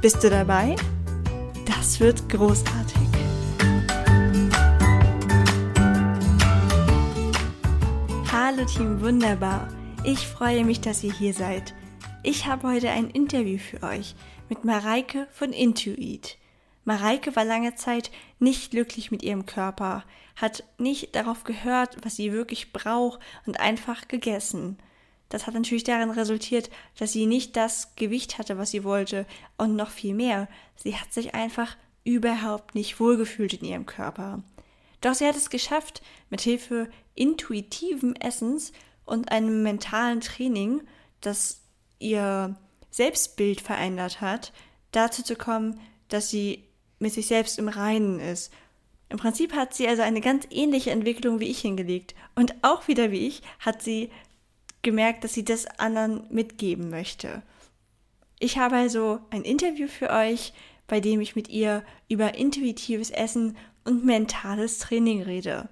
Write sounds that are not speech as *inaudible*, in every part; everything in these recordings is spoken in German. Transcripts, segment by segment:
Bist du dabei? Das wird großartig. Hallo Team Wunderbar. Ich freue mich, dass ihr hier seid. Ich habe heute ein Interview für euch mit Mareike von Intuit. Mareike war lange Zeit nicht glücklich mit ihrem Körper, hat nicht darauf gehört, was sie wirklich braucht und einfach gegessen. Das hat natürlich darin resultiert, dass sie nicht das Gewicht hatte, was sie wollte und noch viel mehr. Sie hat sich einfach überhaupt nicht wohlgefühlt in ihrem Körper. Doch sie hat es geschafft, mit Hilfe intuitiven Essens und einem mentalen Training, das ihr Selbstbild verändert hat, dazu zu kommen, dass sie mit sich selbst im Reinen ist. Im Prinzip hat sie also eine ganz ähnliche Entwicklung wie ich hingelegt. Und auch wieder wie ich hat sie gemerkt, dass sie das anderen mitgeben möchte. Ich habe also ein Interview für euch, bei dem ich mit ihr über intuitives Essen und mentales Training rede.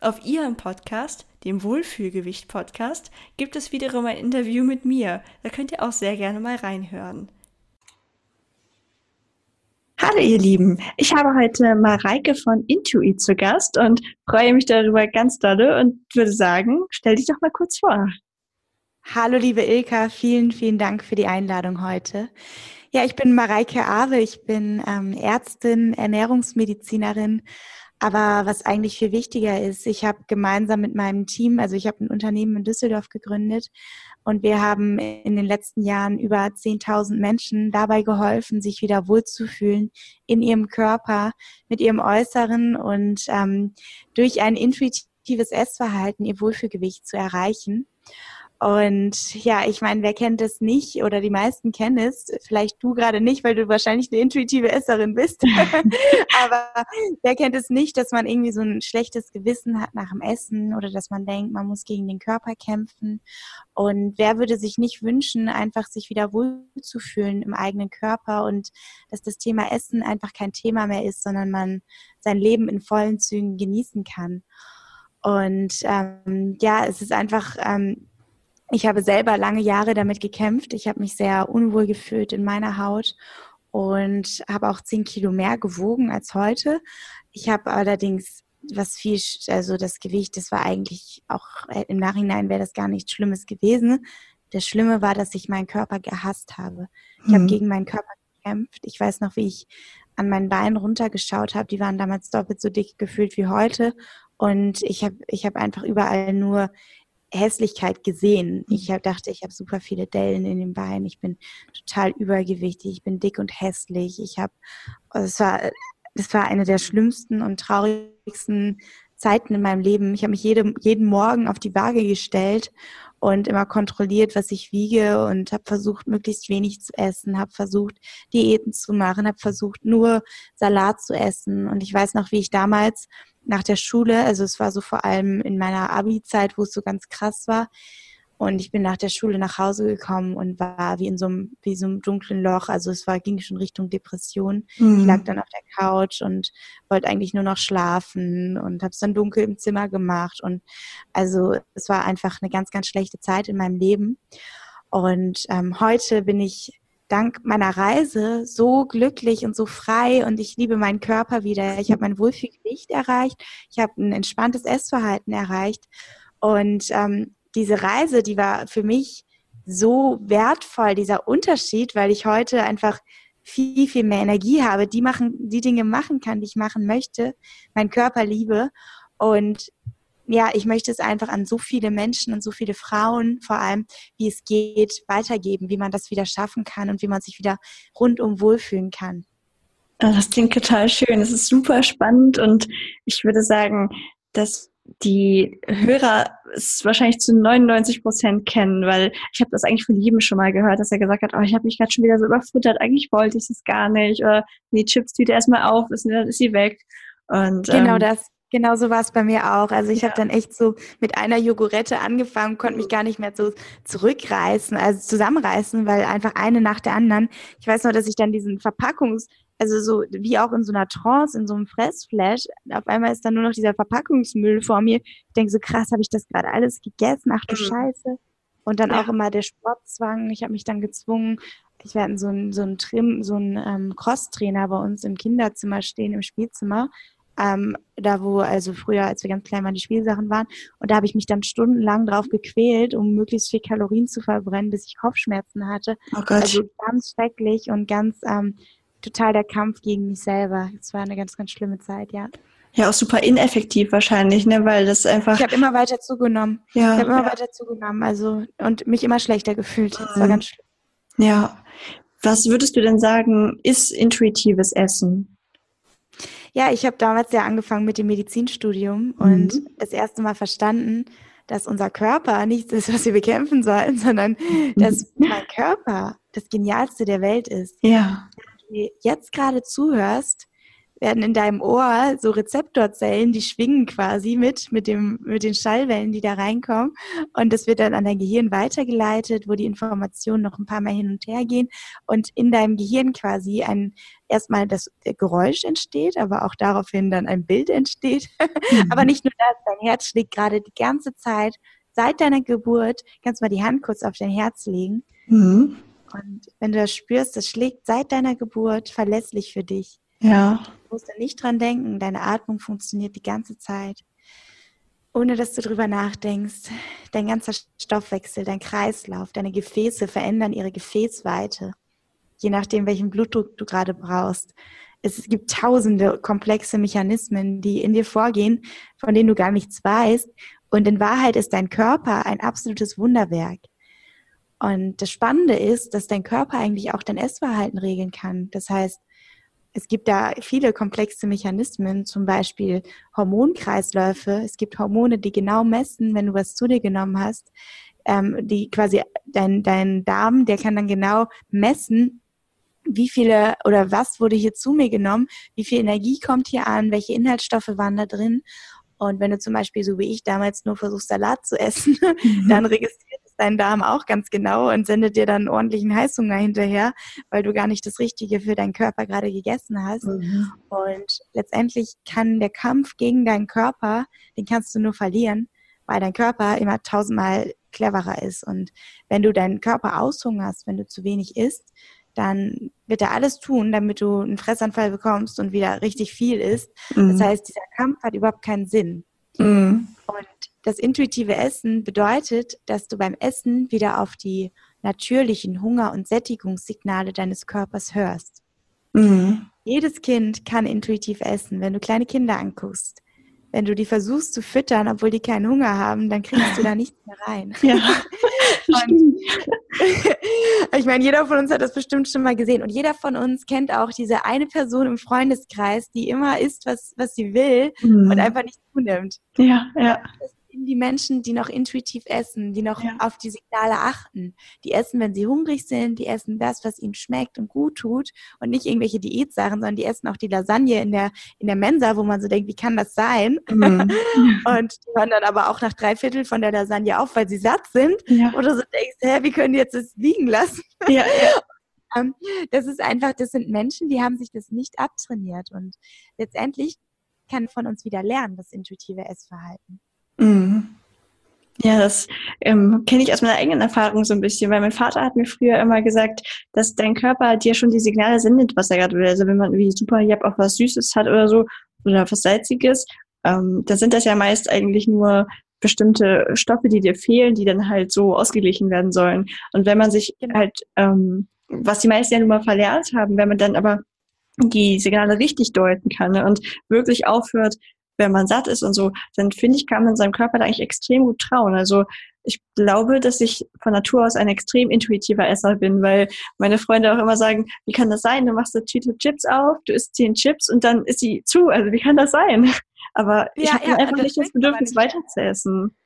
Auf ihrem Podcast, dem Wohlfühlgewicht Podcast, gibt es wiederum ein Interview mit mir. Da könnt ihr auch sehr gerne mal reinhören. Hallo ihr Lieben, ich habe heute Mareike von Intuit zu Gast und freue mich darüber ganz dolle und würde sagen, stell dich doch mal kurz vor. Hallo liebe Ilka, vielen, vielen Dank für die Einladung heute. Ja, ich bin Mareike Awe, ich bin ähm, Ärztin, Ernährungsmedizinerin, aber was eigentlich viel wichtiger ist, ich habe gemeinsam mit meinem Team, also ich habe ein Unternehmen in Düsseldorf gegründet und wir haben in den letzten Jahren über 10.000 Menschen dabei geholfen, sich wieder wohlzufühlen in ihrem Körper, mit ihrem Äußeren und ähm, durch ein intuitives Essverhalten ihr Wohlfühlgewicht zu erreichen. Und ja, ich meine, wer kennt es nicht oder die meisten kennen es, vielleicht du gerade nicht, weil du wahrscheinlich eine intuitive Esserin bist, *laughs* aber wer kennt es nicht, dass man irgendwie so ein schlechtes Gewissen hat nach dem Essen oder dass man denkt, man muss gegen den Körper kämpfen. Und wer würde sich nicht wünschen, einfach sich wieder wohlzufühlen im eigenen Körper und dass das Thema Essen einfach kein Thema mehr ist, sondern man sein Leben in vollen Zügen genießen kann. Und ähm, ja, es ist einfach ähm, ich habe selber lange Jahre damit gekämpft. Ich habe mich sehr unwohl gefühlt in meiner Haut und habe auch zehn Kilo mehr gewogen als heute. Ich habe allerdings was viel, also das Gewicht, das war eigentlich auch äh, im Nachhinein wäre das gar nichts Schlimmes gewesen. Das Schlimme war, dass ich meinen Körper gehasst habe. Ich mhm. habe gegen meinen Körper gekämpft. Ich weiß noch, wie ich an meinen Beinen runtergeschaut habe. Die waren damals doppelt so dick gefühlt wie heute. Und ich habe ich hab einfach überall nur Hässlichkeit gesehen. Ich hab, dachte, ich habe super viele Dellen in den Beinen. Ich bin total übergewichtig. Ich bin dick und hässlich. Ich habe, es war, es war eine der schlimmsten und traurigsten Zeiten in meinem Leben. Ich habe mich jede, jeden Morgen auf die Waage gestellt und immer kontrolliert, was ich wiege und habe versucht, möglichst wenig zu essen, habe versucht, Diäten zu machen, habe versucht, nur Salat zu essen. Und ich weiß noch, wie ich damals nach der Schule, also es war so vor allem in meiner Abi-Zeit, wo es so ganz krass war. Und ich bin nach der Schule nach Hause gekommen und war wie in so einem, wie so einem dunklen Loch. Also es war, ging schon Richtung Depression. Mhm. Ich lag dann auf der Couch und wollte eigentlich nur noch schlafen und habe es dann dunkel im Zimmer gemacht. Und also es war einfach eine ganz, ganz schlechte Zeit in meinem Leben. Und ähm, heute bin ich dank meiner Reise so glücklich und so frei und ich liebe meinen Körper wieder. Ich habe mein Wohlfühlgewicht erreicht, ich habe ein entspanntes Essverhalten erreicht und ähm, diese Reise, die war für mich so wertvoll, dieser Unterschied, weil ich heute einfach viel, viel mehr Energie habe, die machen, die Dinge machen kann, die ich machen möchte, meinen Körper liebe und ja, ich möchte es einfach an so viele Menschen und so viele Frauen vor allem, wie es geht, weitergeben, wie man das wieder schaffen kann und wie man sich wieder rundum wohlfühlen kann. Das klingt total schön. Es ist super spannend und ich würde sagen, das die Hörer es wahrscheinlich zu 99 Prozent kennen, weil ich habe das eigentlich von jedem schon mal gehört, dass er gesagt hat, oh, ich habe mich gerade schon wieder so überfuttert, eigentlich wollte ich es gar nicht oder die Chips-Tüte erstmal auf, ist, dann ist sie weg. Und, genau ähm, das. Genau so war es bei mir auch. Also ich ja. habe dann echt so mit einer Jogurette angefangen, konnte mich gar nicht mehr so zurückreißen, also zusammenreißen, weil einfach eine nach der anderen. Ich weiß noch, dass ich dann diesen Verpackungs, also so wie auch in so einer Trance, in so einem Fressflash, auf einmal ist dann nur noch dieser Verpackungsmüll vor mir. Ich denke so, krass, habe ich das gerade alles gegessen? Ach du mhm. Scheiße. Und dann ja. auch immer der Sportzwang. Ich habe mich dann gezwungen, ich werde so ein, so ein Trim, so ein ähm, Crosstrainer bei uns im Kinderzimmer stehen, im Spielzimmer ähm, da wo also früher, als wir ganz klein waren, die Spielsachen waren. Und da habe ich mich dann stundenlang drauf gequält, um möglichst viel Kalorien zu verbrennen, bis ich Kopfschmerzen hatte. Oh Gott. Also ganz schrecklich und ganz ähm, total der Kampf gegen mich selber. Es war eine ganz, ganz schlimme Zeit, ja. Ja, auch super ineffektiv wahrscheinlich, ne, weil das einfach. Ich habe immer weiter zugenommen. Ja. Ich habe immer ja. weiter zugenommen, also und mich immer schlechter gefühlt. Das war mhm. ganz schlimm. Ja. Was würdest du denn sagen, ist intuitives Essen? Ja, ich habe damals ja angefangen mit dem Medizinstudium mhm. und das erste Mal verstanden, dass unser Körper nichts ist, was wir bekämpfen sollen, sondern dass *laughs* mein Körper das Genialste der Welt ist. Ja. Wenn du jetzt gerade zuhörst, werden in deinem Ohr so Rezeptorzellen, die schwingen quasi mit, mit, dem, mit den Schallwellen, die da reinkommen. Und das wird dann an dein Gehirn weitergeleitet, wo die Informationen noch ein paar Mal hin und her gehen. Und in deinem Gehirn quasi ein, erstmal das Geräusch entsteht, aber auch daraufhin dann ein Bild entsteht. *laughs* Mhm. aber nicht nur das, dein Herz schlägt gerade die ganze Zeit. Seit deiner Geburt kannst du mal die Hand kurz auf dein Herz legen. Mhm. Und wenn du das spürst, das schlägt seit deiner Geburt verlässlich für dich. Ja. Du musst da nicht dran denken, deine Atmung funktioniert die ganze Zeit. Ohne dass du drüber nachdenkst, dein ganzer Stoffwechsel, dein Kreislauf, deine Gefäße verändern ihre Gefäßweite, je nachdem, welchen Blutdruck du gerade brauchst. Es gibt tausende komplexe Mechanismen, die in dir vorgehen, von denen du gar nichts weißt. Und in Wahrheit ist dein Körper ein absolutes Wunderwerk. Und das Spannende ist, dass dein Körper eigentlich auch dein Essverhalten regeln kann. Das heißt, es gibt da viele komplexe Mechanismen, zum Beispiel Hormonkreisläufe. Es gibt Hormone, die genau messen, wenn du was zu dir genommen hast, ähm, die quasi dein, dein Darm, der kann dann genau messen, wie viele oder was wurde hier zu mir genommen, wie viel Energie kommt hier an, welche Inhaltsstoffe waren da drin. Und wenn du zum Beispiel so wie ich damals nur versuchst, Salat zu essen, *laughs* mhm. dann registriert dein Darm auch ganz genau und sendet dir dann ordentlichen Heißhunger hinterher, weil du gar nicht das Richtige für deinen Körper gerade gegessen hast. Mhm. Und letztendlich kann der Kampf gegen deinen Körper, den kannst du nur verlieren, weil dein Körper immer tausendmal cleverer ist. Und wenn du deinen Körper aushungerst, wenn du zu wenig isst, dann wird er alles tun, damit du einen Fressanfall bekommst und wieder richtig viel isst. Mhm. Das heißt, dieser Kampf hat überhaupt keinen Sinn. Mhm. Und das intuitive Essen bedeutet, dass du beim Essen wieder auf die natürlichen Hunger- und Sättigungssignale deines Körpers hörst. Mhm. Jedes Kind kann intuitiv essen. Wenn du kleine Kinder anguckst, wenn du die versuchst zu füttern, obwohl die keinen Hunger haben, dann kriegst du da nichts mehr rein. *laughs* Ja. *laughs* *laughs* ich meine, jeder von uns hat das bestimmt schon mal gesehen. Und jeder von uns kennt auch diese eine Person im Freundeskreis, die immer isst, was, was sie will mhm. und einfach nicht zunimmt. Ja, ja. Das die Menschen, die noch intuitiv essen, die noch ja. auf die Signale achten. Die essen, wenn sie hungrig sind, die essen das, was ihnen schmeckt und gut tut und nicht irgendwelche Diätsachen, sondern die essen auch die Lasagne in der, in der Mensa, wo man so denkt, wie kann das sein? Mhm. *laughs* und die hören dann aber auch nach drei Viertel von der Lasagne auf, weil sie satt sind. Ja. Oder so denkst, hä, wie können die jetzt das liegen lassen? Ja, ja. *laughs* Ähm, das ist einfach, das sind Menschen, die haben sich das nicht abtrainiert und letztendlich kann von uns wieder lernen, das intuitive Essverhalten. Mhm. Ja, das ähm, kenne ich aus meiner eigenen Erfahrung so ein bisschen, weil mein Vater hat mir früher immer gesagt, dass dein Körper dir schon die Signale sendet, was er gerade will. Also wenn man irgendwie super, ich habe auch was Süßes hat oder so oder was Salziges, ähm, dann sind das ja meist eigentlich nur bestimmte Stoffe, die dir fehlen, die dann halt so ausgeglichen werden sollen. Und wenn man sich genau. halt, ähm, was die meisten ja nun mal verlernt haben, wenn man dann aber die Signale richtig deuten kann ne, und wirklich aufhört, wenn man satt ist und so, dann finde ich, kann man seinem Körper da eigentlich extrem gut trauen. Also ich glaube, dass ich von Natur aus ein extrem intuitiver Esser bin, weil meine Freunde auch immer sagen, wie kann das sein? Du machst eine Tüte Chips auf, du isst zehn Chips und dann ist sie zu. Also wie kann das sein? *laughs* aber ich ja, habe ja, einfach nicht das Bedürfnis, weiter zu essen.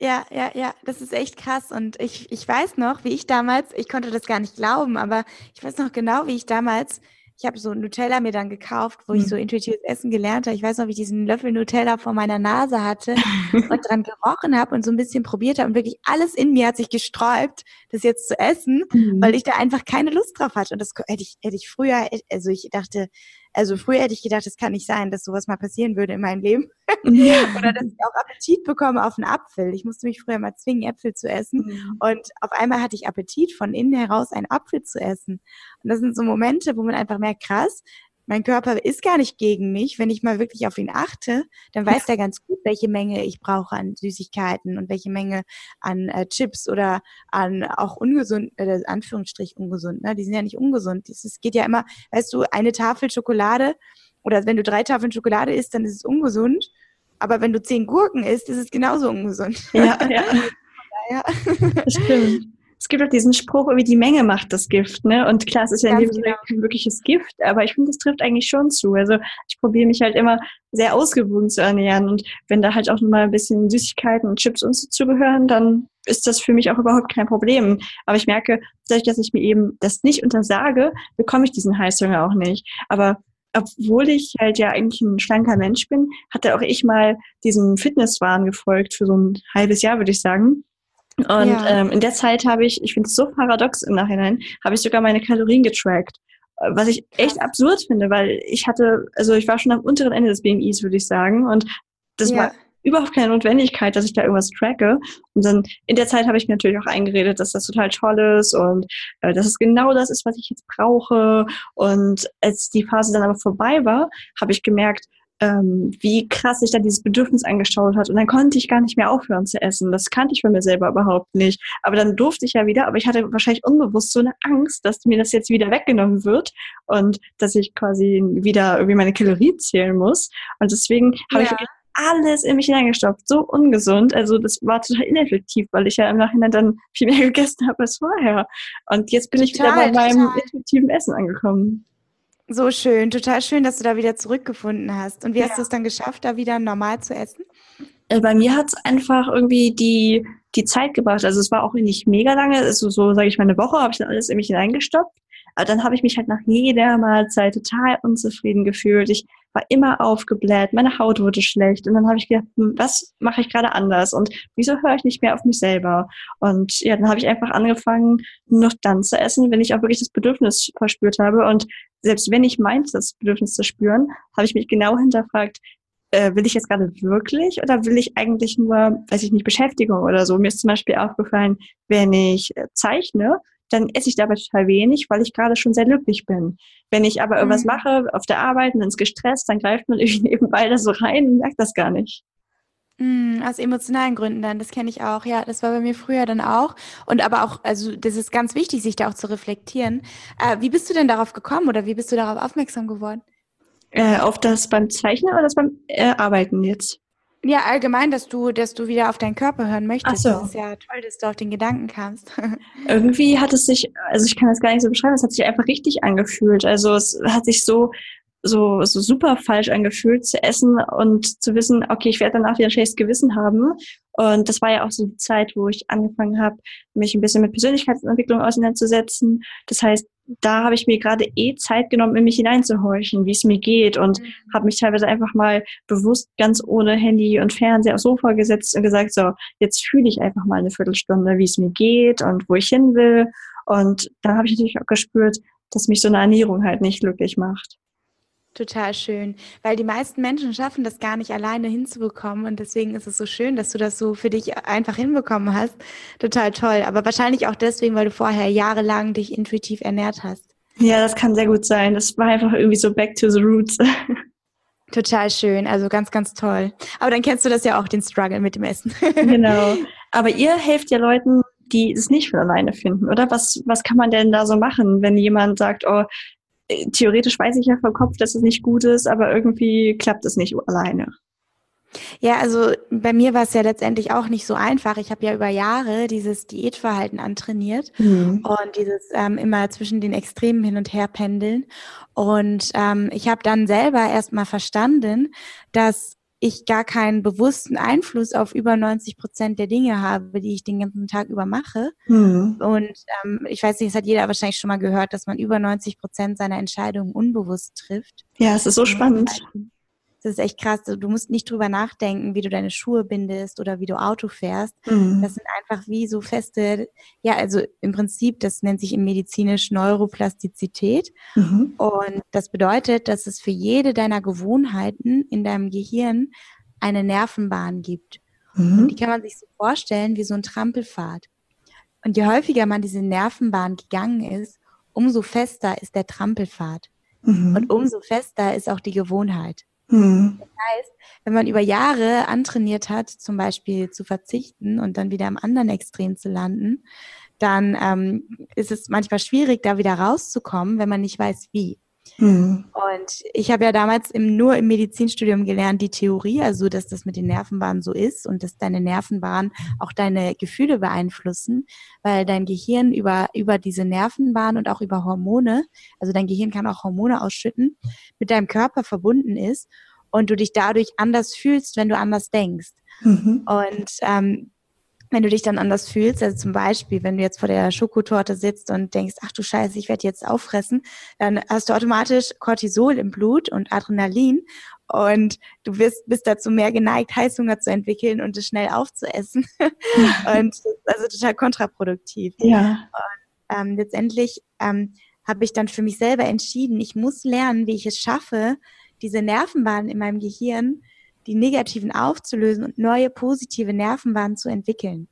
Ja, ja, ja, das ist echt krass. Und ich, ich weiß noch, wie ich damals, ich konnte das gar nicht glauben, aber ich weiß noch genau, wie ich damals ich habe so Nutella mir dann gekauft, wo mhm. ich hm. so intuitives Essen gelernt habe. Ich weiß noch, wie ich diesen Löffel Nutella vor meiner Nase hatte *laughs* und dran gerochen habe und so ein bisschen probiert habe und wirklich alles in mir hat sich gesträubt, das jetzt zu essen, mhm. weil ich da einfach keine Lust drauf hatte. Und das hätte ich, hätte ich früher, also ich dachte, also früher hätte ich gedacht, es kann nicht sein, dass sowas mal passieren würde in meinem Leben. Ja. *laughs* Oder dass ich auch Appetit bekomme auf einen Apfel. Ich musste mich früher mal zwingen, Äpfel zu essen. Mhm. Und auf einmal hatte ich Appetit, von innen heraus einen Apfel zu essen. Und das sind so Momente, wo man einfach merkt, krass, mein Körper ist gar nicht gegen mich. Wenn ich mal wirklich auf ihn achte, dann weiß er ganz gut, welche Menge ich brauche an Süßigkeiten und welche Menge an äh, Chips oder an auch ungesund, äh, Anführungsstrich ungesund. Ne? Die sind ja nicht ungesund. Es geht ja immer, weißt du, eine Tafel Schokolade oder wenn du drei Tafeln Schokolade isst, dann ist es ungesund. Aber wenn du zehn Gurken isst, ist es genauso ungesund. Ja, ja. *laughs* ja. Stimmt es gibt auch diesen Spruch, wie die Menge macht das Gift, ne? Und klar, es ist ja in dem Sinne genau. kein wirkliches Gift, aber ich finde, das trifft eigentlich schon zu. Also ich probiere mich halt immer sehr ausgewogen zu ernähren und wenn da halt auch mal ein bisschen Süßigkeiten und Chips und so zugehören, dann ist das für mich auch überhaupt kein Problem. Aber ich merke, dadurch, dass ich mir eben das nicht untersage, bekomme ich diesen Heißhunger auch nicht. Aber obwohl ich halt ja eigentlich ein schlanker Mensch bin, hatte auch ich mal diesem Fitnesswahn gefolgt für so ein halbes Jahr, würde ich sagen. Und ja. ähm, in der Zeit habe ich, ich finde es so paradox im Nachhinein, habe ich sogar meine Kalorien getrackt. Was ich echt absurd finde, weil ich hatte, also ich war schon am unteren Ende des BMIs, würde ich sagen. Und das ja. war überhaupt keine Notwendigkeit, dass ich da irgendwas tracke. Und dann in der Zeit habe ich mir natürlich auch eingeredet, dass das total toll ist und äh, dass es genau das ist, was ich jetzt brauche. Und als die Phase dann aber vorbei war, habe ich gemerkt, ähm, wie krass sich da dieses Bedürfnis angeschaut hat. Und dann konnte ich gar nicht mehr aufhören zu essen. Das kannte ich von mir selber überhaupt nicht. Aber dann durfte ich ja wieder, aber ich hatte wahrscheinlich unbewusst so eine Angst, dass mir das jetzt wieder weggenommen wird und dass ich quasi wieder irgendwie meine Kalorien zählen muss. Und deswegen habe ja. ich alles in mich hineingestopft. So ungesund. Also das war total ineffektiv, weil ich ja im Nachhinein dann viel mehr *laughs* gegessen habe als vorher. Und jetzt bin total, ich wieder bei meinem intuitiven Essen angekommen. So schön, total schön, dass du da wieder zurückgefunden hast. Und wie ja. hast du es dann geschafft, da wieder normal zu essen? Äh, bei mir hat es einfach irgendwie die, die Zeit gebracht. Also es war auch nicht mega lange, also so sage ich mal eine Woche, habe ich dann alles in mich hineingestoppt. Aber dann habe ich mich halt nach jeder Mahlzeit total unzufrieden gefühlt. Ich war immer aufgebläht, meine Haut wurde schlecht. Und dann habe ich gedacht, hm, was mache ich gerade anders? Und wieso höre ich nicht mehr auf mich selber? Und ja, dann habe ich einfach angefangen, nur noch dann zu essen, wenn ich auch wirklich das Bedürfnis verspürt habe. Und selbst wenn ich meinte, das Bedürfnis zu spüren, habe ich mich genau hinterfragt, äh, will ich jetzt gerade wirklich oder will ich eigentlich nur, weiß ich nicht, Beschäftigung oder so? Mir ist zum Beispiel aufgefallen, wenn ich äh, zeichne, dann esse ich dabei total wenig, weil ich gerade schon sehr glücklich bin. Wenn ich aber irgendwas mhm. mache auf der Arbeit und ins gestresst, dann greift man *laughs* irgendwie nebenbei da so rein und merkt das gar nicht. Mm, aus emotionalen Gründen dann, das kenne ich auch. Ja, das war bei mir früher dann auch. Und aber auch, also das ist ganz wichtig, sich da auch zu reflektieren. Äh, wie bist du denn darauf gekommen oder wie bist du darauf aufmerksam geworden? Äh, auf das beim Zeichnen oder das beim äh, Arbeiten jetzt? Ja, allgemein, dass du, dass du wieder auf deinen Körper hören möchtest. Ach so. Das ist ja toll, dass du auf den Gedanken kamst. *laughs* Irgendwie hat es sich, also ich kann das gar nicht so beschreiben, es hat sich einfach richtig angefühlt. Also es hat sich so, so, so super falsch angefühlt zu essen und zu wissen, okay, ich werde danach wieder ein schlechtes Gewissen haben. Und das war ja auch so die Zeit, wo ich angefangen habe, mich ein bisschen mit Persönlichkeitsentwicklung auseinanderzusetzen. Das heißt, da habe ich mir gerade eh Zeit genommen, in mich hineinzuhorchen, wie es mir geht und mhm. habe mich teilweise einfach mal bewusst ganz ohne Handy und Fernseher aufs Sofa gesetzt und gesagt, so, jetzt fühle ich einfach mal eine Viertelstunde, wie es mir geht und wo ich hin will. Und dann habe ich natürlich auch gespürt, dass mich so eine Ernährung halt nicht glücklich macht. Total schön, weil die meisten Menschen schaffen das gar nicht alleine hinzubekommen und deswegen ist es so schön, dass du das so für dich einfach hinbekommen hast. Total toll, aber wahrscheinlich auch deswegen, weil du vorher jahrelang dich intuitiv ernährt hast. Ja, das kann sehr gut sein. Das war einfach irgendwie so back to the roots. *laughs* Total schön, also ganz, ganz toll. Aber dann kennst du das ja auch, den Struggle mit dem Essen. *laughs* genau. Aber ihr helft ja Leuten, die es nicht von alleine finden, oder? Was, was kann man denn da so machen, wenn jemand sagt, oh, theoretisch weiß ich ja vom Kopf, dass es nicht gut ist, aber irgendwie klappt es nicht alleine. Ja, also bei mir war es ja letztendlich auch nicht so einfach. Ich habe ja über Jahre dieses Diätverhalten antrainiert mhm. und dieses ähm, immer zwischen den Extremen hin und her pendeln. Und ähm, ich habe dann selber erstmal verstanden, dass ich gar keinen bewussten Einfluss auf über 90 Prozent der Dinge habe, die ich den ganzen Tag über mache. Mhm. Und ähm, ich weiß nicht, es hat jeder wahrscheinlich schon mal gehört, dass man über 90 Prozent seiner Entscheidungen unbewusst trifft. Ja, es ist so spannend. Das ist echt krass. Du musst nicht drüber nachdenken, wie du deine Schuhe bindest oder wie du Auto fährst. Mhm. Das sind einfach wie so feste, ja, also im Prinzip, das nennt sich im medizinisch Neuroplastizität. Mhm. Und das bedeutet, dass es für jede deiner Gewohnheiten in deinem Gehirn eine Nervenbahn gibt. Mhm. Und die kann man sich so vorstellen wie so ein Trampelpfad. Und je häufiger man diese Nervenbahn gegangen ist, umso fester ist der Trampelpfad. Mhm. Und umso fester ist auch die Gewohnheit. Mhm. Das heißt, wenn man über Jahre antrainiert hat, zum Beispiel zu verzichten und dann wieder am anderen Extrem zu landen, dann ähm, ist es manchmal schwierig, da wieder rauszukommen, wenn man nicht weiß, wie. Mhm. Und ich habe ja damals im, nur im Medizinstudium gelernt, die Theorie, also dass das mit den Nervenbahnen so ist und dass deine Nervenbahnen auch deine Gefühle beeinflussen, weil dein Gehirn über, über diese Nervenbahn und auch über Hormone, also dein Gehirn kann auch Hormone ausschütten, mit deinem Körper verbunden ist und du dich dadurch anders fühlst, wenn du anders denkst. Mhm. Und ähm, wenn du dich dann anders fühlst, also zum Beispiel, wenn du jetzt vor der Schokotorte sitzt und denkst, ach du Scheiße, ich werde jetzt auffressen, dann hast du automatisch Cortisol im Blut und Adrenalin und du bist, bist dazu mehr geneigt, Heißhunger zu entwickeln und es schnell aufzuessen. *laughs* und das ist also total kontraproduktiv. Ja. Und ähm, letztendlich ähm, habe ich dann für mich selber entschieden, ich muss lernen, wie ich es schaffe, diese Nervenbahnen in meinem Gehirn die negativen aufzulösen und neue positive Nervenbahnen zu entwickeln.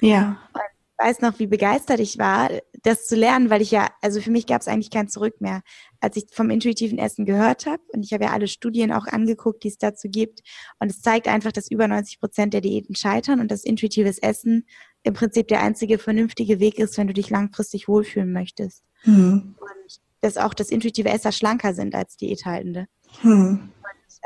Ja. Und ich weiß noch, wie begeistert ich war, das zu lernen, weil ich ja, also für mich gab es eigentlich kein Zurück mehr. Als ich vom intuitiven Essen gehört habe und ich habe ja alle Studien auch angeguckt, die es dazu gibt und es zeigt einfach, dass über 90 Prozent der Diäten scheitern und dass intuitives Essen im Prinzip der einzige vernünftige Weg ist, wenn du dich langfristig wohlfühlen möchtest. Mhm. Und dass auch das intuitive Esser schlanker sind als Diäthaltende. Mhm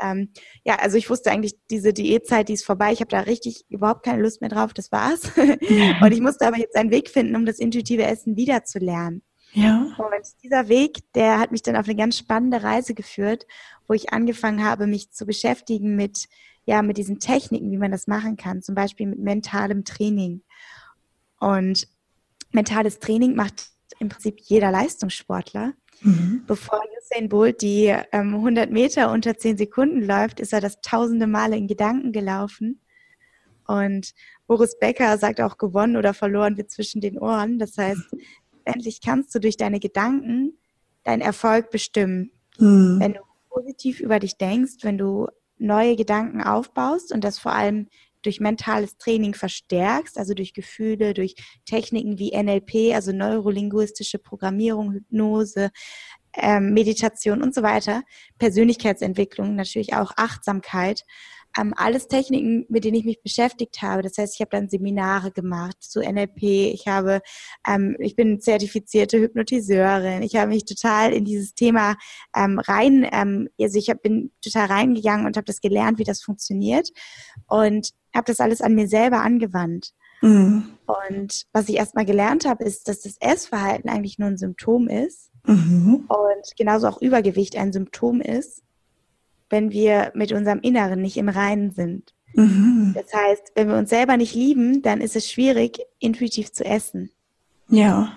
ähm, ja, also ich wusste eigentlich, diese Diätzeit, die ist vorbei. Ich habe da richtig überhaupt keine Lust mehr drauf. Das war's. und ich musste aber jetzt einen Weg finden, um das intuitive Essen wieder zu lernen. Ja. Und dieser Weg, der hat mich dann auf eine ganz spannende Reise geführt, wo ich angefangen habe, mich zu beschäftigen mit, ja, mit diesen Techniken, wie man das machen kann. Zum Beispiel mit mentalem Training. Und mentales Training macht im Prinzip jeder Leistungssportler. Mhm. Bevor Usain Bolt die ähm, 100 Meter unter 10 Sekunden läuft, ist er das tausende Male in Gedanken gelaufen. Und Boris Becker sagt auch, gewonnen oder verloren wird zwischen den Ohren. Das heißt, endlich kannst du durch deine Gedanken deinen Erfolg bestimmen. Mhm. Wenn du positiv über dich denkst, wenn du neue Gedanken aufbaust und das vor allem durch mentales Training verstärkst, also durch Gefühle, durch Techniken wie NLP, also neurolinguistische Programmierung, Hypnose, ähm, Meditation und so weiter, Persönlichkeitsentwicklung, natürlich auch Achtsamkeit, ähm, alles Techniken, mit denen ich mich beschäftigt habe. Das heißt, ich habe dann Seminare gemacht zu NLP. Ich habe, ähm, ich bin zertifizierte Hypnotiseurin. Ich habe mich total in dieses Thema ähm, rein, ähm, also ich hab, bin total reingegangen und habe das gelernt, wie das funktioniert und habe das alles an mir selber angewandt. Mhm. Und was ich erstmal gelernt habe, ist, dass das Essverhalten eigentlich nur ein Symptom ist Mhm. Und genauso auch Übergewicht ein Symptom ist, wenn wir mit unserem Inneren nicht im Reinen sind. Mhm. Das heißt, wenn wir uns selber nicht lieben, dann ist es schwierig, intuitiv zu essen. Ja.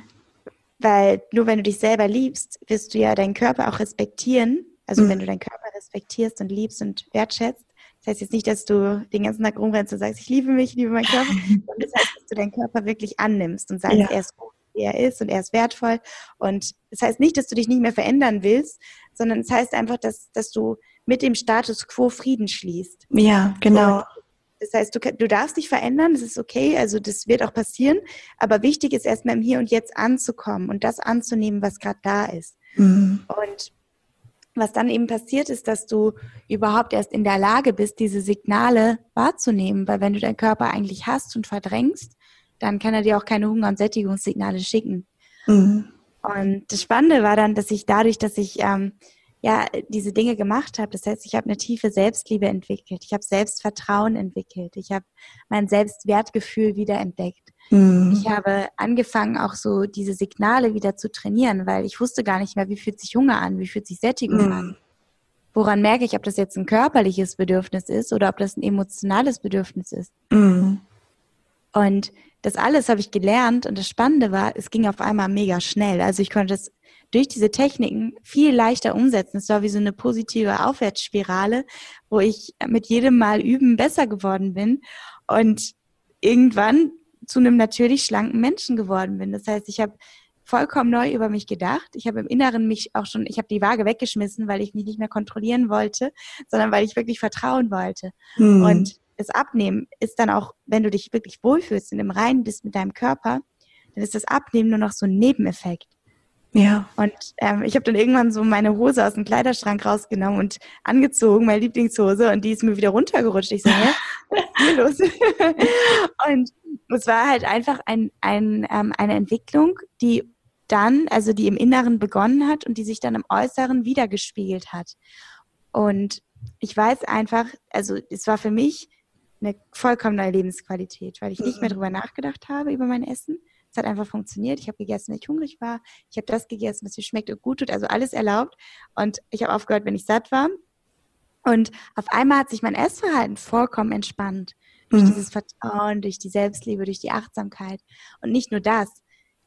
Weil nur wenn du dich selber liebst, wirst du ja deinen Körper auch respektieren. Also mhm. wenn du deinen Körper respektierst und liebst und wertschätzt. Das heißt jetzt nicht, dass du den ganzen Tag rumrennst und sagst, ich liebe mich, ich liebe meinen Körper. *laughs* das heißt, dass du deinen Körper wirklich annimmst und sagst, ja. er ist gut wie er ist und er ist wertvoll. Und das heißt nicht, dass du dich nicht mehr verändern willst, sondern es heißt einfach, dass, dass du mit dem Status quo Frieden schließt. Ja, genau. Und das heißt, du, du darfst dich verändern, das ist okay, also das wird auch passieren, aber wichtig ist erstmal im Hier und Jetzt anzukommen und das anzunehmen, was gerade da ist. Mhm. Und was dann eben passiert ist, dass du überhaupt erst in der Lage bist, diese Signale wahrzunehmen, weil wenn du deinen Körper eigentlich hast und verdrängst, dann kann er dir auch keine Hunger- und Sättigungssignale schicken. Mhm. Und das Spannende war dann, dass ich dadurch, dass ich ähm, ja diese Dinge gemacht habe, das heißt, ich habe eine tiefe Selbstliebe entwickelt, ich habe Selbstvertrauen entwickelt, ich habe mein Selbstwertgefühl wieder entdeckt. Mhm. Ich habe angefangen, auch so diese Signale wieder zu trainieren, weil ich wusste gar nicht mehr, wie fühlt sich Hunger an, wie fühlt sich Sättigung mhm. an. woran merke ich, ob das jetzt ein körperliches Bedürfnis ist oder ob das ein emotionales Bedürfnis ist. Mhm. Und das alles habe ich gelernt und das Spannende war, es ging auf einmal mega schnell. Also ich konnte es durch diese Techniken viel leichter umsetzen. Es war wie so eine positive Aufwärtsspirale, wo ich mit jedem Mal üben besser geworden bin und irgendwann zu einem natürlich schlanken Menschen geworden bin. Das heißt, ich habe vollkommen neu über mich gedacht. Ich habe im Inneren mich auch schon, ich habe die Waage weggeschmissen, weil ich mich nicht mehr kontrollieren wollte, sondern weil ich wirklich vertrauen wollte. Hm. Und das Abnehmen ist dann auch, wenn du dich wirklich wohlfühlst und im Reinen bist mit deinem Körper, dann ist das Abnehmen nur noch so ein Nebeneffekt. Ja. Und ähm, ich habe dann irgendwann so meine Hose aus dem Kleiderschrank rausgenommen und angezogen, meine Lieblingshose, und die ist mir wieder runtergerutscht. Ich so, hä? Was ist hier los? *laughs* und es war halt einfach ein, ein, ähm, eine Entwicklung, die dann, also die im Inneren begonnen hat und die sich dann im Äußeren wiedergespiegelt hat. Und ich weiß einfach, also es war für mich eine vollkommen neue Lebensqualität, weil ich nicht mehr darüber nachgedacht habe, über mein Essen. Es hat einfach funktioniert. Ich habe gegessen, wenn ich hungrig war. Ich habe das gegessen, was mir schmeckt und gut tut. Also alles erlaubt. Und ich habe aufgehört, wenn ich satt war. Und auf einmal hat sich mein Essverhalten vollkommen entspannt. Durch mhm. dieses Vertrauen, durch die Selbstliebe, durch die Achtsamkeit. Und nicht nur das.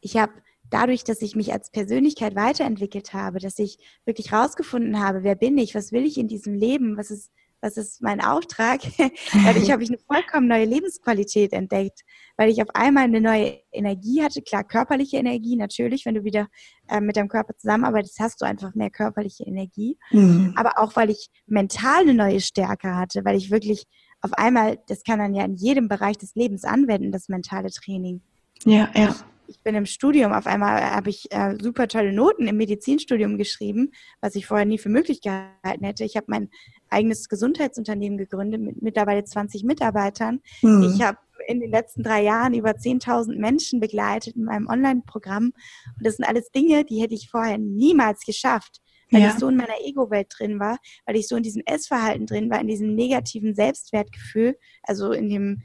Ich habe dadurch, dass ich mich als Persönlichkeit weiterentwickelt habe, dass ich wirklich rausgefunden habe, wer bin ich, was will ich in diesem Leben, was ist, was ist mein Auftrag, *laughs* dadurch habe ich eine vollkommen neue Lebensqualität entdeckt, weil ich auf einmal eine neue Energie hatte, klar körperliche Energie natürlich, wenn du wieder äh, mit deinem Körper zusammenarbeitest, hast du einfach mehr körperliche Energie, mhm. aber auch weil ich mental eine neue Stärke hatte, weil ich wirklich auf einmal, das kann man ja in jedem Bereich des Lebens anwenden, das mentale Training. Ja, ja ich bin im Studium, auf einmal habe ich äh, super tolle Noten im Medizinstudium geschrieben, was ich vorher nie für möglich gehalten hätte. Ich habe mein eigenes Gesundheitsunternehmen gegründet mit mittlerweile 20 Mitarbeitern. Hm. Ich habe in den letzten drei Jahren über 10.000 Menschen begleitet in meinem Online-Programm. Und das sind alles Dinge, die hätte ich vorher niemals geschafft, weil ja. ich so in meiner Ego-Welt drin war, weil ich so in diesem Essverhalten drin war, in diesem negativen Selbstwertgefühl, also in dem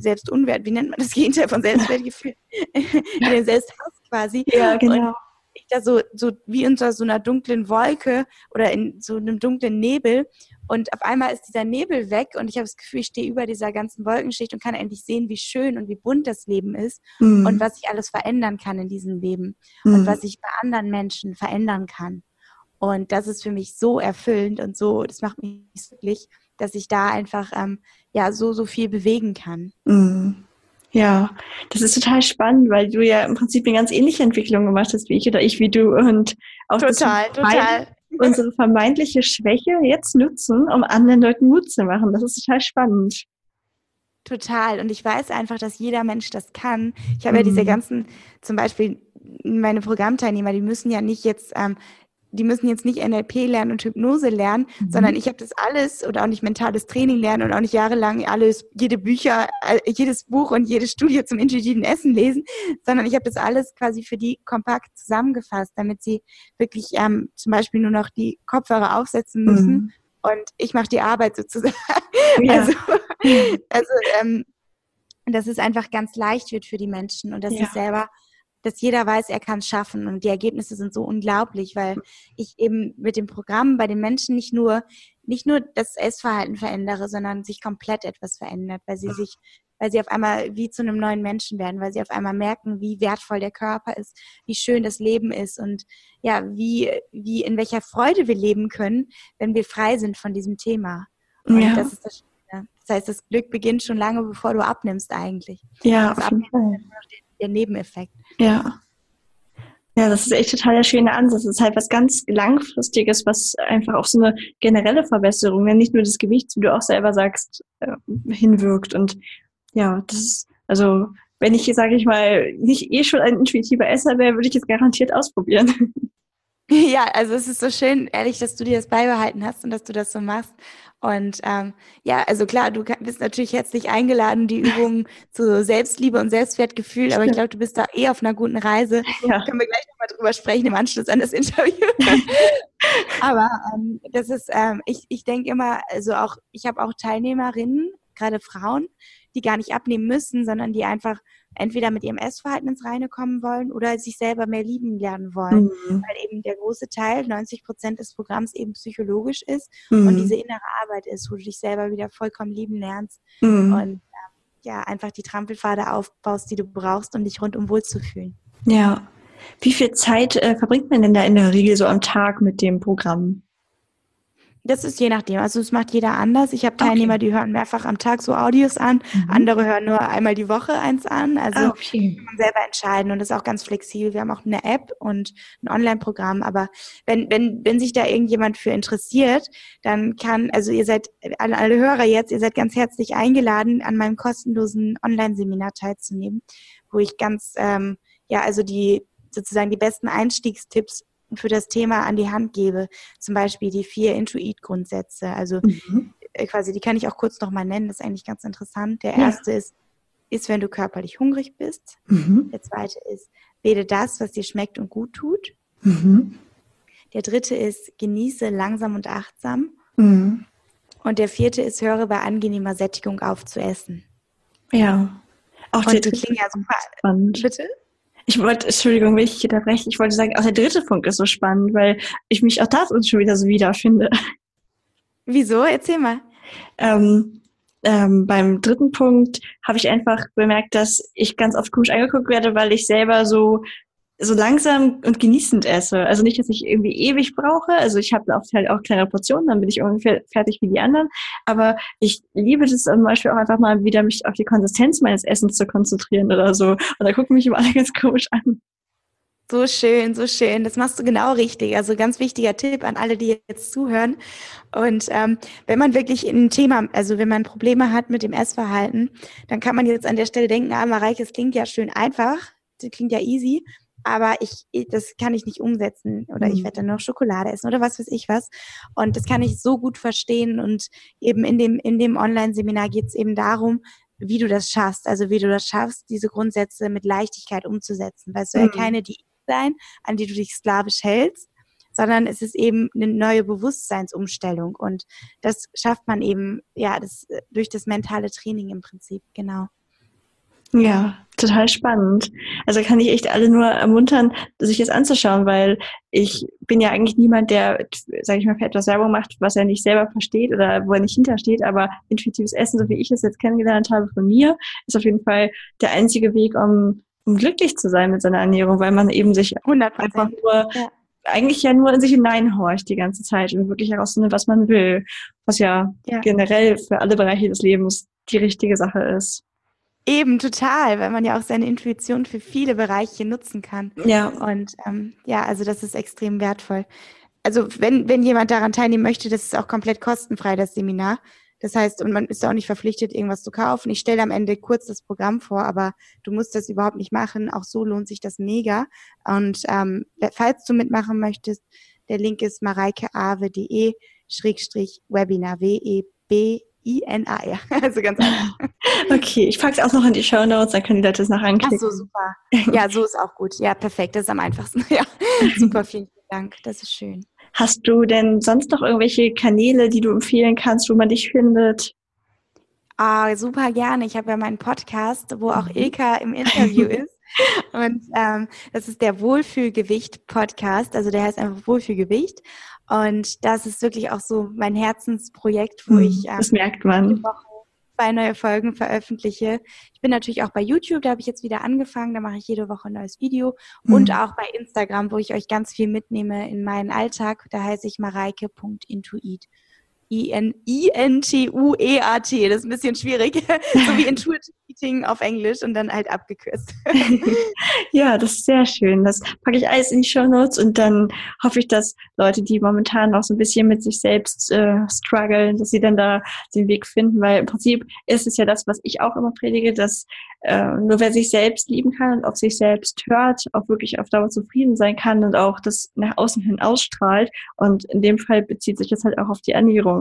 Selbstunwert, wie nennt man das *laughs* Gegenteil von Selbstwertgefühl? *laughs* in den Selbsthass quasi. Ja, genau. Und ich da so, so wie unter so einer dunklen Wolke oder in so einem dunklen Nebel und auf einmal ist dieser Nebel weg und ich habe das Gefühl, ich stehe über dieser ganzen Wolkenschicht und kann endlich sehen, wie schön und wie bunt das Leben ist mhm. und was ich alles verändern kann in diesem Leben mhm. und was ich bei anderen Menschen verändern kann. Und das ist für mich so erfüllend und so, das macht mich glücklich, dass ich da einfach ähm, ja so, so viel bewegen kann. Mhm. Ja, das ist total spannend, weil du ja im Prinzip eine ganz ähnliche Entwicklung gemacht hast wie ich oder ich wie du und auch total, total. unsere vermeintliche Schwäche jetzt nutzen, um anderen Leuten Mut zu machen. Das ist total spannend. Total. Und ich weiß einfach, dass jeder Mensch das kann. Ich habe mhm. ja diese mhm. ganzen, zum Beispiel meine Programmteilnehmer, die müssen ja nicht jetzt ähm, die müssen jetzt nicht NLP lernen und Hypnose lernen, mhm. sondern ich habe das alles oder auch nicht mentales Training lernen und auch nicht jahrelang alles, jede Bücher, jedes Buch und jede Studie zum intuitiven Essen lesen, sondern ich habe das alles quasi für die kompakt zusammengefasst, damit sie wirklich ähm, zum Beispiel nur noch die Kopfhörer aufsetzen müssen mhm. und ich mache die Arbeit sozusagen. *laughs* Ja. Also, also ähm, dass es einfach ganz leicht wird für die Menschen und dass ja. sie selber dass jeder weiß, er kann es schaffen. Und die Ergebnisse sind so unglaublich, weil ich eben mit dem Programm bei den Menschen nicht nur, nicht nur das Essverhalten verändere, sondern sich komplett etwas verändert, weil sie sich, weil sie auf einmal wie zu einem neuen Menschen werden, weil sie auf einmal merken, wie wertvoll der Körper ist, wie schön das Leben ist und ja, wie, wie in welcher Freude wir leben können, wenn wir frei sind von diesem Thema. Und ja. das ist das Das heißt, das Glück beginnt schon lange, bevor du abnimmst eigentlich. Ja, auf jeden Fall der Nebeneffekt. Ja. Ja, das ist echt total der schöne Ansatz. Das ist halt was ganz Langfristiges, was einfach auf so eine generelle Verbesserung, nicht nur das Gewicht, wie du auch selber sagst, äh, hinwirkt. Und ja, das ist, also, wenn ich, sage ich mal, nicht eh schon ein intuitiver Esser wäre, würde ich es garantiert ausprobieren. *laughs* *laughs* Ja, also es ist so schön, ehrlich, dass du dir das beibehalten hast und dass du das so machst. Und ähm, ja, also klar, du bist natürlich herzlich eingeladen, die Übungen *laughs* zu Selbstliebe und Selbstwertgefühl, aber ich glaube, du bist da eh auf einer guten Reise. Ja. Können wir gleich nochmal drüber sprechen im Anschluss an das Interview. *laughs* aber ähm, das ist, ähm, ich, ich denke immer, also auch, ich habe auch Teilnehmerinnen, gerade Frauen, die gar nicht abnehmen müssen, sondern die einfach entweder mit ihrem Essverhalten ins Reine kommen wollen oder sich selber mehr lieben lernen wollen. Mhm. Weil eben der große Teil, 90 Prozent des Programms eben psychologisch ist mhm. und diese innere Arbeit ist, wo du dich selber wieder vollkommen lieben lernst mhm. und ähm, ja, einfach die Trampelpfade aufbaust, die du brauchst, um dich rundum wohlzufühlen. Ja. Wie viel Zeit äh, verbringt man denn da in der Regel so am Tag mit dem Programm? Das ist je nachdem. Also es macht jeder anders. Ich habe Teilnehmer, okay. die hören mehrfach am Tag so Audios an. Mhm. Andere hören nur einmal die Woche eins an. Also ah, okay. kann man selber entscheiden und das ist auch ganz flexibel. Wir haben auch eine App und ein Online-Programm. Aber wenn, wenn, wenn sich da irgendjemand für interessiert, dann kann, also ihr seid, alle, alle Hörer jetzt, ihr seid ganz herzlich eingeladen, an meinem kostenlosen Online-Seminar teilzunehmen, wo ich ganz, ähm, ja, also die sozusagen die besten Einstiegstipps für das Thema an die Hand gebe. Zum Beispiel die vier Intuit-Grundsätze. Also mhm. Äh, quasi, die kann ich auch kurz nochmal nennen, das ist eigentlich ganz interessant. Der ja. erste ist, ist, wenn du körperlich hungrig bist. Mhm. Der zweite ist, wähle das, was dir schmeckt und gut tut. Mhm. Der dritte ist, genieße langsam und achtsam. Mhm. Und der vierte ist, höre bei angenehmer Sättigung auf zu essen. Ja. Auch und der klingt ja super. Spannend. Bitte? Ich wollte, Entschuldigung, wenn ich unterbreche, ich wollte sagen, auch der dritte Punkt ist so spannend, weil ich mich auch da schon wieder so wiederfinde. Wieso? Erzähl mal. Ähm, ähm, beim dritten Punkt habe ich einfach bemerkt, dass ich ganz oft komisch angeguckt werde, weil ich selber so so langsam und genießend esse. Also nicht, dass ich irgendwie ewig brauche. Also ich habe oft halt auch kleine Portionen, dann bin ich ungefähr fertig wie die anderen. Aber ich liebe das zum Beispiel auch einfach mal wieder, mich auf die Konsistenz meines Essens zu konzentrieren oder so. Und da gucken mich immer alle *laughs* ganz komisch an. So schön, so schön. Das machst du genau richtig. Also ganz wichtiger Tipp an alle, die jetzt zuhören. Und ähm, wenn man wirklich ein Thema, also wenn man Probleme hat mit dem Essverhalten, dann kann man jetzt an der Stelle denken, ah, Mareike, es klingt ja schön einfach, das klingt ja easy aber ich, das kann ich nicht umsetzen oder ich mhm. werde dann noch Schokolade essen oder was weiß ich was. Und das kann ich so gut verstehen und eben in dem, in dem Online-Seminar geht es eben darum, wie du das schaffst, also wie du das schaffst, diese Grundsätze mit Leichtigkeit umzusetzen, weil es soll ja mhm. keine Diät sein, an die du dich sklavisch hältst, sondern es ist eben eine neue Bewusstseinsumstellung und das schafft man eben, ja, das, durch das mentale Training im Prinzip, genau. Ja, total spannend. Also kann ich echt alle nur ermuntern, sich das anzuschauen, weil ich bin ja eigentlich niemand, der, sage ich mal, für etwas Werbung macht, was er nicht selber versteht oder wo er nicht hintersteht. Aber intuitives Essen, so wie ich es jetzt kennengelernt habe von mir, ist auf jeden Fall der einzige Weg, um, um glücklich zu sein mit seiner Ernährung, weil man eben sich 100%. einfach nur ja. eigentlich ja nur in sich hineinhorcht die ganze Zeit und wirklich herausfindet, was man will, was ja, ja generell für alle Bereiche des Lebens die richtige Sache ist. Eben total, weil man ja auch seine Intuition für viele Bereiche nutzen kann. Ja. Und ähm, ja, also das ist extrem wertvoll. Also wenn, wenn jemand daran teilnehmen möchte, das ist auch komplett kostenfrei, das Seminar. Das heißt, und man ist auch nicht verpflichtet, irgendwas zu kaufen. Ich stelle am Ende kurz das Programm vor, aber du musst das überhaupt nicht machen. Auch so lohnt sich das mega. Und ähm, falls du mitmachen möchtest, der Link ist mareikeave.de Schrägstrich Webinar W-E-B I-N-A, ja. *laughs* Also ganz einfach. *laughs* Okay, ich packe es auch noch in die Show Notes, dann können die Leute es noch anklicken. Ach so, super. *laughs* Ja, so ist auch gut. Ja, perfekt. Das ist am einfachsten. Ja, super. Vielen Dank. Das ist schön. Hast du denn sonst noch irgendwelche Kanäle, die du empfehlen kannst, wo man dich findet? Ah, super gerne. Ich habe ja meinen Podcast, wo auch mhm. Ilka im Interview ist. Und ähm, das ist der Wohlfühlgewicht-Podcast. Also der heißt einfach Wohlfühlgewicht. Und das ist wirklich auch so mein Herzensprojekt, wo hm, ich ähm, das merkt man. zwei neue Folgen veröffentliche. Ich bin natürlich auch bei YouTube, da habe ich jetzt wieder angefangen, da mache ich jede Woche ein neues Video mhm. und auch bei Instagram, wo ich euch ganz viel mitnehme in meinen Alltag. Da heiße ich mareike.intuit. I-N-I-N-T-U-E-A-T. Das ist ein bisschen schwierig. *laughs* so wie *laughs* Intuitive Eating auf Englisch und dann halt abgekürzt. *laughs* ja, das ist sehr schön. Das packe ich alles in die Show Notes und dann hoffe ich, dass Leute, die momentan noch so ein bisschen mit sich selbst äh, strugglen, dass sie dann da den Weg finden, weil im Prinzip ist es ja das, was ich auch immer predige, dass äh, nur wer sich selbst lieben kann und auf sich selbst hört, auch wirklich auf Dauer zufrieden sein kann und auch das nach außen hin ausstrahlt. Und in dem Fall bezieht sich das halt auch auf die Ernährung.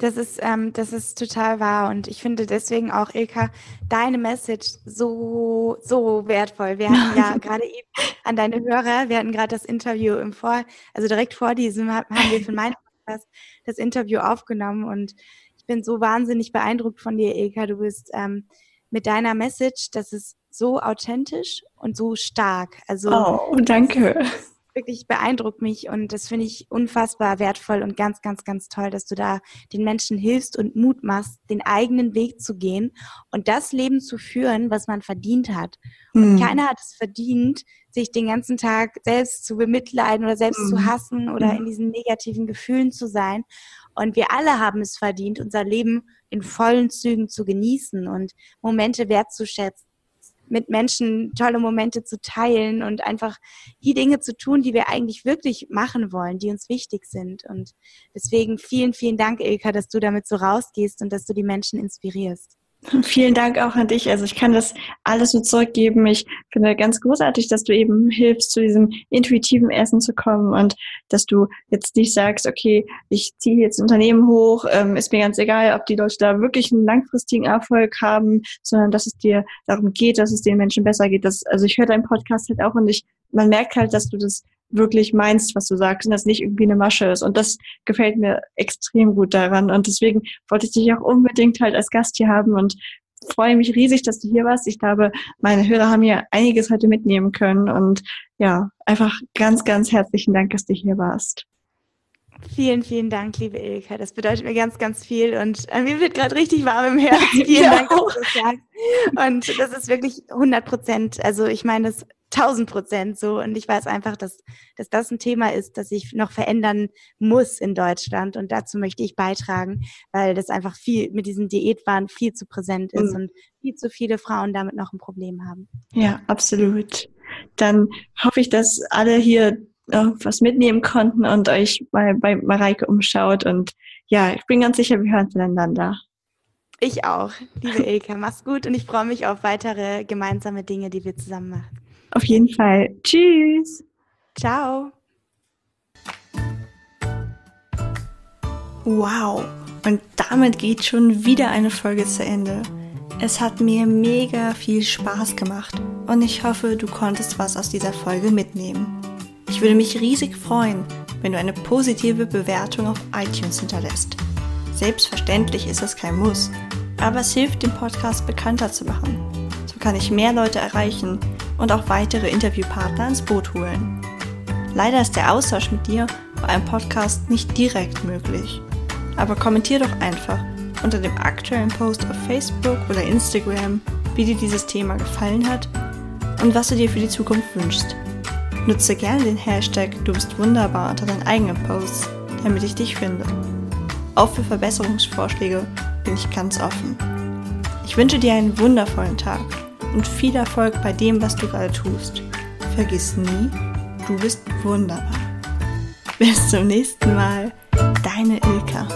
Das ist, ähm, das ist total wahr und ich finde deswegen auch, Ilka, deine Message so, so wertvoll. Wir hatten *laughs* ja gerade eben an deine Hörer, wir hatten gerade das Interview im Vor, also direkt vor diesem haben wir für meinen Podcast das Interview aufgenommen und bin so wahnsinnig beeindruckt von dir, Ilka. Du bist ähm, mit deiner Message, das ist so authentisch und so stark. Also oh, danke wirklich beeindruckt mich und das finde ich unfassbar wertvoll und ganz, ganz, ganz toll, dass du da den Menschen hilfst und Mut machst, den eigenen Weg zu gehen und das Leben zu führen, was man verdient hat. Und hm. keiner hat es verdient, sich den ganzen Tag selbst zu bemitleiden oder selbst hm. zu hassen oder hm. in diesen negativen Gefühlen zu sein. Und wir alle haben es verdient, unser Leben in vollen Zügen zu genießen und Momente wertzuschätzen mit Menschen tolle Momente zu teilen und einfach die Dinge zu tun, die wir eigentlich wirklich machen wollen, die uns wichtig sind. Und deswegen vielen, vielen Dank, Ilka, dass du damit so rausgehst und dass du die Menschen inspirierst. *laughs* Vielen Dank auch an dich. Also ich kann das alles nur zurückgeben. Ich finde ganz großartig, dass du eben hilfst, zu diesem intuitiven Essen zu kommen und dass du jetzt nicht sagst, okay, ich ziehe jetzt ein Unternehmen hoch, ähm, ist mir ganz egal, ob die Leute da wirklich einen langfristigen Erfolg haben, sondern dass es dir darum geht, dass es den Menschen besser geht. Das, also ich höre deinen Podcast halt auch und ich, man merkt halt, dass du das wirklich meinst, was du sagst und das nicht irgendwie eine Masche ist. Und das gefällt mir extrem gut daran. Und deswegen wollte ich dich auch unbedingt halt als Gast hier haben und freue mich riesig, dass du hier warst. Ich glaube, meine Hörer haben hier einiges heute mitnehmen können. Und ja, einfach ganz, ganz herzlichen Dank, dass du hier warst. Vielen, vielen Dank, liebe Ilka. Das bedeutet mir ganz, ganz viel und äh, mir wird gerade richtig warm im Herzen. *laughs* Vielen ja. Dank, dass du das sagst. Und das ist wirklich 100 Prozent. Also ich meine das 1000 Prozent so und ich weiß einfach, dass, dass das ein Thema ist, das sich noch verändern muss in Deutschland und dazu möchte ich beitragen, weil das einfach viel mit diesen Diätwahn viel zu präsent ist mhm. und viel zu viele Frauen damit noch ein Problem haben. Ja, absolut. Dann hoffe ich, dass alle hier was mitnehmen konnten und euch mal bei Mareike umschaut. Und ja, ich bin ganz sicher, wir hören voneinander. Ich auch, liebe *laughs* Ilka. Mach's gut und ich freue mich auf weitere gemeinsame Dinge, die wir zusammen machen. Auf jeden Fall. Tschüss. Ciao. Wow. Und damit geht schon wieder eine Folge zu Ende. Es hat mir mega viel Spaß gemacht und ich hoffe, du konntest was aus dieser Folge mitnehmen. Ich würde mich riesig freuen, wenn du eine positive Bewertung auf iTunes hinterlässt. Selbstverständlich ist es kein Muss, aber es hilft, den Podcast bekannter zu machen. So kann ich mehr Leute erreichen und auch weitere Interviewpartner ins Boot holen. Leider ist der Austausch mit dir bei einem Podcast nicht direkt möglich. Aber kommentier doch einfach unter dem aktuellen Post auf Facebook oder Instagram, wie dir dieses Thema gefallen hat und was du dir für die Zukunft wünschst. Nutze gerne den Hashtag Du bist wunderbar unter deinen eigenen Posts, damit ich dich finde. Auch für Verbesserungsvorschläge bin ich ganz offen. Ich wünsche dir einen wundervollen Tag und viel Erfolg bei dem, was du gerade tust. Vergiss nie, du bist wunderbar. Bis zum nächsten Mal, deine Ilka.